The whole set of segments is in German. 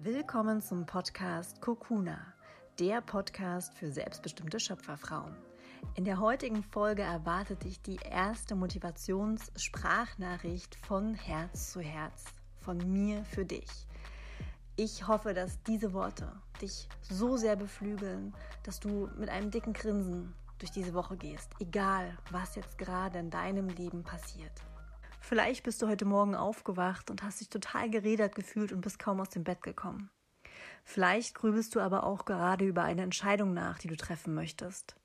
Willkommen zum Podcast Kokuna, der Podcast für selbstbestimmte Schöpferfrauen. In der heutigen Folge erwartet dich die erste Motivationssprachnachricht von Herz zu Herz, von mir für dich. Ich hoffe, dass diese Worte dich so sehr beflügeln, dass du mit einem dicken Grinsen durch diese Woche gehst, egal was jetzt gerade in deinem Leben passiert. Vielleicht bist du heute Morgen aufgewacht und hast dich total geredert gefühlt und bist kaum aus dem Bett gekommen. Vielleicht grübelst du aber auch gerade über eine Entscheidung nach, die du treffen möchtest.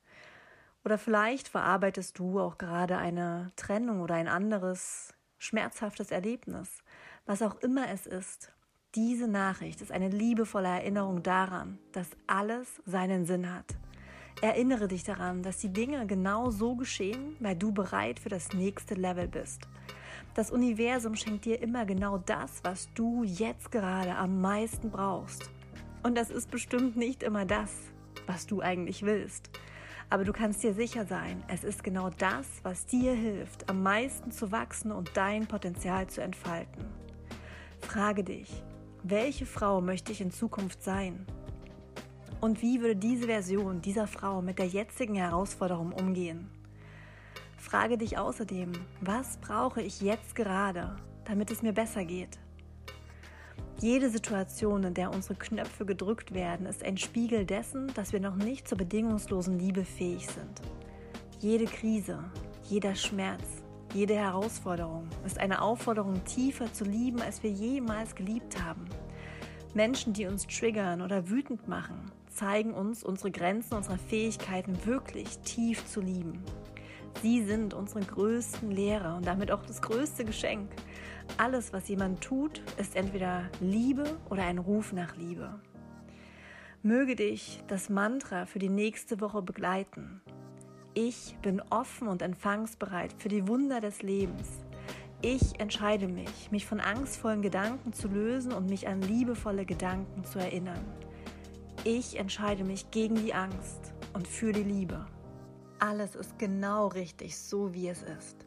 Oder vielleicht verarbeitest du auch gerade eine Trennung oder ein anderes schmerzhaftes Erlebnis. Was auch immer es ist, diese Nachricht ist eine liebevolle Erinnerung daran, dass alles seinen Sinn hat. Erinnere dich daran, dass die Dinge genau so geschehen, weil du bereit für das nächste Level bist. Das Universum schenkt dir immer genau das, was du jetzt gerade am meisten brauchst. Und das ist bestimmt nicht immer das, was du eigentlich willst. Aber du kannst dir sicher sein, es ist genau das, was dir hilft, am meisten zu wachsen und dein Potenzial zu entfalten. Frage dich, welche Frau möchte ich in Zukunft sein? Und wie würde diese Version dieser Frau mit der jetzigen Herausforderung umgehen? Frage dich außerdem, was brauche ich jetzt gerade, damit es mir besser geht? Jede Situation, in der unsere Knöpfe gedrückt werden, ist ein Spiegel dessen, dass wir noch nicht zur bedingungslosen Liebe fähig sind. Jede Krise, jeder Schmerz, jede Herausforderung ist eine Aufforderung, tiefer zu lieben, als wir jemals geliebt haben. Menschen, die uns triggern oder wütend machen, zeigen uns unsere Grenzen unserer Fähigkeiten wirklich tief zu lieben. Sie sind unsere größten Lehrer und damit auch das größte Geschenk. Alles, was jemand tut, ist entweder Liebe oder ein Ruf nach Liebe. Möge dich das Mantra für die nächste Woche begleiten. Ich bin offen und empfangsbereit für die Wunder des Lebens. Ich entscheide mich, mich von angstvollen Gedanken zu lösen und mich an liebevolle Gedanken zu erinnern. Ich entscheide mich gegen die Angst und für die Liebe. Alles ist genau richtig, so wie es ist.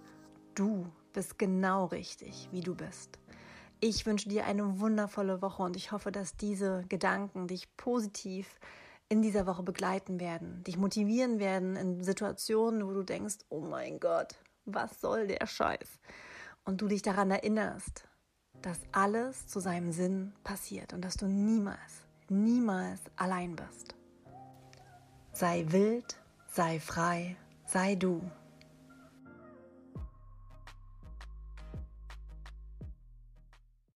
Du bist genau richtig, wie du bist. Ich wünsche dir eine wundervolle Woche und ich hoffe, dass diese Gedanken dich positiv in dieser Woche begleiten werden, dich motivieren werden in Situationen, wo du denkst, oh mein Gott, was soll der Scheiß? Und du dich daran erinnerst, dass alles zu seinem Sinn passiert und dass du niemals, niemals allein bist. Sei wild, Sei frei, sei du.